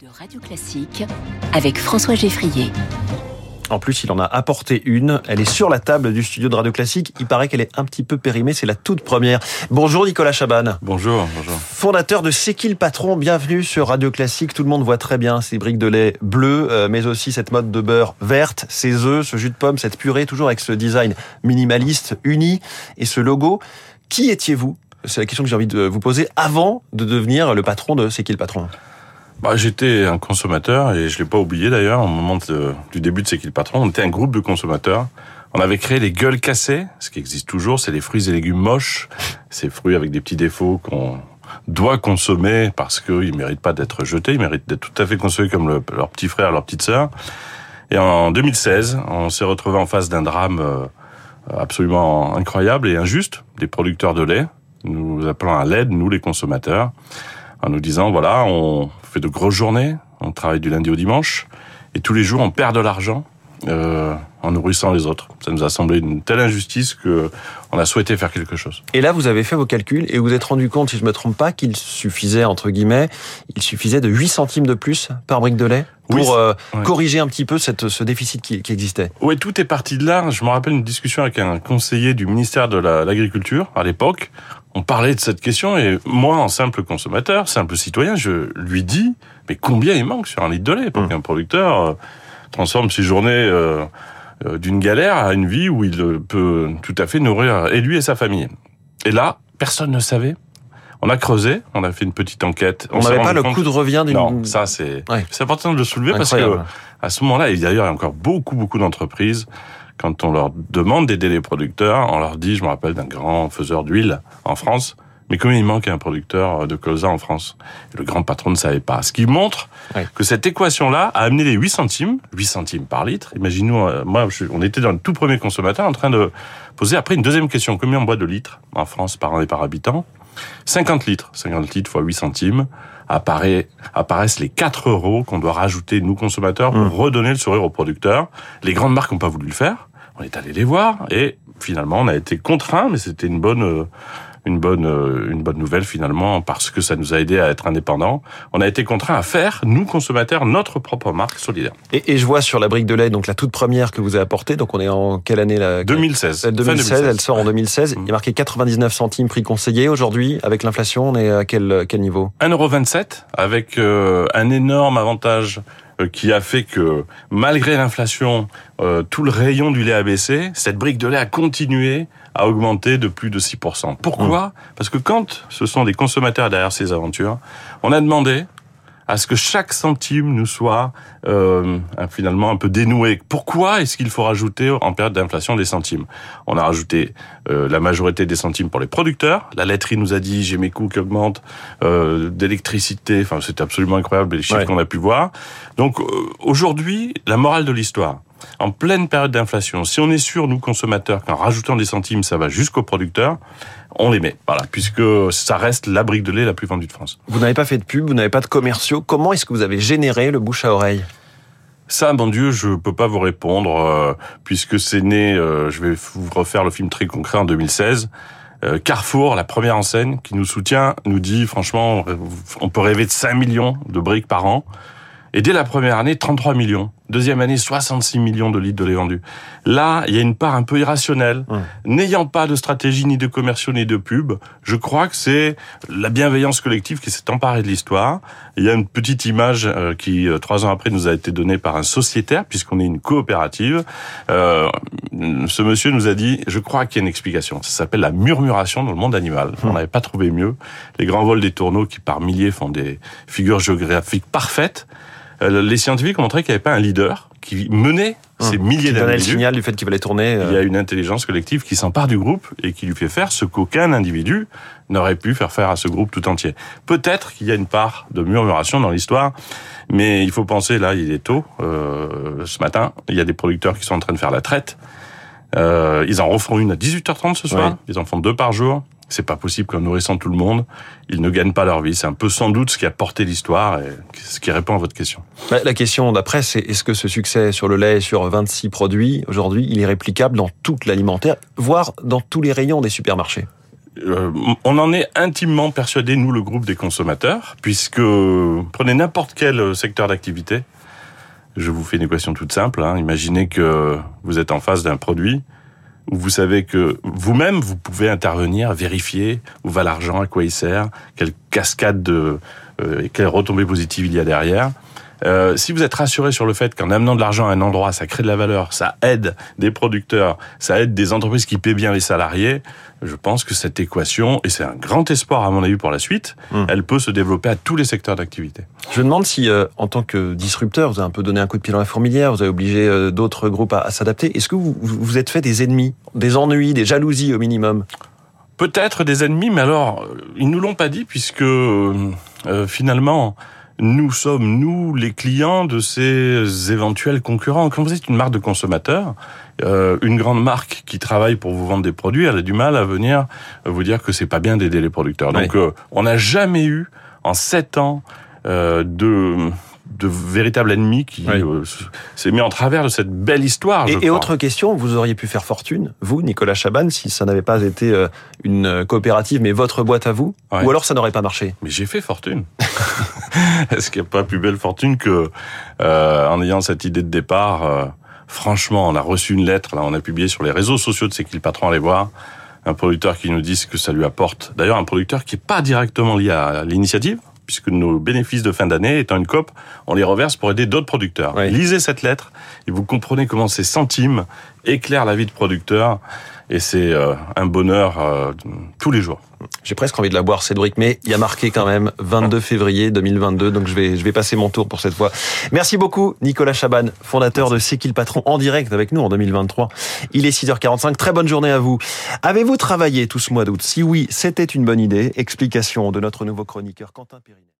de Radio Classique avec François Geffrier. En plus, il en a apporté une. Elle est sur la table du studio de Radio Classique. Il paraît qu'elle est un petit peu périmée. C'est la toute première. Bonjour Nicolas Chaban. Bonjour, bonjour. Fondateur de C'est qui le patron? Bienvenue sur Radio Classique. Tout le monde voit très bien ces briques de lait bleues, euh, mais aussi cette mode de beurre verte, ces œufs, ce jus de pomme, cette purée, toujours avec ce design minimaliste, uni, et ce logo. Qui étiez-vous? C'est la question que j'ai envie de vous poser avant de devenir le patron de C'est qui le patron? Bah, J'étais un consommateur et je l'ai pas oublié d'ailleurs au moment du début de C'est qui le patron. On était un groupe de consommateurs. On avait créé les gueules cassées, ce qui existe toujours. C'est les fruits et légumes moches, ces fruits avec des petits défauts qu'on doit consommer parce qu'ils méritent pas d'être jetés. Ils méritent d'être tout à fait consommés comme le, leur petit frère, leur petite. Et en 2016, on s'est retrouvé en face d'un drame euh, absolument incroyable et injuste des producteurs de lait, nous appelant à l'aide, nous les consommateurs, en nous disant voilà, on fait de grosses journées, on travaille du lundi au dimanche, et tous les jours on perd de l'argent euh, en nourrissant les autres. Ça nous a semblé une telle injustice que on a souhaité faire quelque chose. Et là, vous avez fait vos calculs et vous êtes rendu compte, si je me trompe pas, qu'il suffisait entre guillemets, il suffisait de 8 centimes de plus par brique de lait? Pour euh, corriger un petit peu cette, ce déficit qui, qui, existait. Oui, tout est parti de là. Je me rappelle une discussion avec un conseiller du ministère de l'Agriculture à l'époque. On parlait de cette question et moi, en simple consommateur, simple citoyen, je lui dis mais combien il manque sur un litre de lait pour mmh. qu'un producteur euh, transforme ses journées euh, euh, d'une galère à une vie où il peut tout à fait nourrir et lui et sa famille. Et là, personne ne savait. On a creusé, on a fait une petite enquête. On n'avait pas le coût de revient d'une. Non, ça c'est c'est important de le soulever parce que à ce moment-là, il y a encore beaucoup beaucoup d'entreprises quand on leur demande d'aider les producteurs, on leur dit, je me rappelle d'un grand faiseur d'huile en France, mais combien il manque un producteur de colza en France? Le grand patron ne savait pas. Ce qui montre que cette équation-là a amené les 8 centimes, 8 centimes par litre. Imaginez-nous, euh, moi, on était dans le tout premier consommateur en train de poser après une deuxième question. Combien on boit de litres en France par an et par habitant? 50 litres. 50 litres fois 8 centimes. Apparaît, apparaissent les 4 euros qu'on doit rajouter, nous consommateurs, pour mmh. redonner le sourire aux producteurs. Les grandes marques n'ont pas voulu le faire. On est allé les voir et finalement on a été contraint, mais c'était une bonne euh, une bonne euh, une bonne nouvelle finalement parce que ça nous a aidé à être indépendants. On a été contraint à faire nous consommateurs notre propre marque solidaire. Et, et je vois sur la brique de lait donc la toute première que vous avez apportée. Donc on est en quelle année là? 2016. 2016, Elle sort en 2016. Il est marqué 99 centimes prix conseillé. Aujourd'hui avec l'inflation on est à quel quel niveau? 1,27€ avec euh, un énorme avantage qui a fait que malgré l'inflation, tout le rayon du lait a baissé. Cette brique de lait a continué a augmenté de plus de 6%. Pourquoi? Mmh. Parce que quand ce sont des consommateurs derrière ces aventures, on a demandé à ce que chaque centime nous soit euh, finalement un peu dénoué. Pourquoi est-ce qu'il faut rajouter en période d'inflation des centimes? On a rajouté euh, la majorité des centimes pour les producteurs. La laiterie nous a dit j'ai mes coûts qui augmentent, euh, d'électricité. Enfin, c'est absolument incroyable les chiffres qu'on a pu voir. Donc aujourd'hui, la morale de l'histoire, en pleine période d'inflation, si on est sûr, nous consommateurs, qu'en rajoutant des centimes, ça va jusqu'aux producteurs, on les met. Voilà, puisque ça reste la brique de lait la plus vendue de France. Vous n'avez pas fait de pub, vous n'avez pas de commerciaux. Comment est-ce que vous avez généré le bouche à oreille? Ça, mon Dieu, je peux pas vous répondre, euh, puisque c'est né, euh, je vais vous refaire le film très concret en 2016. Euh, Carrefour, la première enseigne qui nous soutient, nous dit franchement, on peut rêver de 5 millions de briques par an. Et dès la première année, 33 millions. Deuxième année, 66 millions de litres de lait vendus. Là, il y a une part un peu irrationnelle. N'ayant pas de stratégie, ni de commerciaux, ni de pub, je crois que c'est la bienveillance collective qui s'est emparée de l'histoire. Il y a une petite image euh, qui, euh, trois ans après, nous a été donnée par un sociétaire, puisqu'on est une coopérative. Euh, ce monsieur nous a dit, je crois qu'il y a une explication. Ça s'appelle la murmuration dans le monde animal. On n'avait pas trouvé mieux. Les grands vols des tourneaux qui, par milliers, font des figures géographiques parfaites. Euh, les scientifiques ont montré qu'il n'y avait pas un leader qui menait hum. ces milliers d'individus. le signal du fait qu'il fallait tourner. Il y a euh. une intelligence collective qui s'empare du groupe et qui lui fait faire ce qu'aucun individu n'aurait pu faire faire à ce groupe tout entier. Peut-être qu'il y a une part de murmuration dans l'histoire, mais il faut penser, là, il est tôt, euh, ce matin, il y a des producteurs qui sont en train de faire la traite. Euh, ils en refont une à 18h30 ce soir, ils en font deux par jour c'est pas possible qu'en nourrissant tout le monde, ils ne gagnent pas leur vie. C'est un peu sans doute ce qui a porté l'histoire et ce qui répond à votre question. Bah, la question d'après, c'est est-ce que ce succès sur le lait, sur 26 produits, aujourd'hui, il est réplicable dans toute l'alimentaire, voire dans tous les rayons des supermarchés? Euh, on en est intimement persuadé, nous, le groupe des consommateurs, puisque prenez n'importe quel secteur d'activité. Je vous fais une équation toute simple. Hein. Imaginez que vous êtes en face d'un produit où vous savez que vous-même, vous pouvez intervenir, vérifier où va l'argent, à quoi il sert, quelle cascade de, euh, quelle retombée positive il y a derrière. Euh, si vous êtes rassuré sur le fait qu'en amenant de l'argent à un endroit, ça crée de la valeur, ça aide des producteurs, ça aide des entreprises qui paient bien les salariés, je pense que cette équation, et c'est un grand espoir à mon avis pour la suite, hum. elle peut se développer à tous les secteurs d'activité. Je me demande si, euh, en tant que disrupteur, vous avez un peu donné un coup de pied dans la fourmilière, vous avez obligé euh, d'autres groupes à, s'adapter. Est-ce que vous vous êtes fait des ennemis, des ennuis, des jalousies au minimum? Peut-être des ennemis, mais alors, ils nous l'ont pas dit puisque finalement, nous sommes, nous, les clients de ces éventuels concurrents. Quand vous êtes une marque de consommateur, euh, une grande marque qui travaille pour vous vendre des produits, elle a du mal à venir vous dire que c'est pas bien d'aider les producteurs. Donc, euh, on n'a jamais eu, en sept ans, euh, de de véritables ennemis qui euh, s'est mis en travers de cette belle histoire. Et, autre question, vous auriez pu faire fortune, vous, Nicolas Chaban, si ça n'avait pas été euh, une coopérative, mais votre boîte à vous, ou alors ça n'aurait pas marché? Mais j'ai fait fortune. Est-ce qu'il n'y a pas plus belle fortune que euh, en ayant cette idée de départ Franchement, on a reçu une lettre, là, on a publié sur les réseaux sociaux de C'est qui le patron, allez voir un producteur qui nous dit ce que ça lui apporte. D'ailleurs, un producteur qui n'est pas directement lié à l'initiative, puisque nos bénéfices de fin d'année, étant une COP, on les reverse pour aider d'autres producteurs. Lisez cette lettre et vous comprenez comment ces centimes éclairent la vie de producteurs. Et c'est euh, un bonheur euh, tous les jours. J'ai presque envie de la boire, Cédric, mais il y a marqué quand même 22 février 2022, donc je vais, je vais passer mon tour pour cette fois. Merci beaucoup, Nicolas Chaban, fondateur de C'est qui le patron, en direct avec nous en 2023. Il est 6h45, très bonne journée à vous. Avez-vous travaillé tout ce mois d'août? Si oui, c'était une bonne idée. Explication de notre nouveau chroniqueur Quentin Périnet.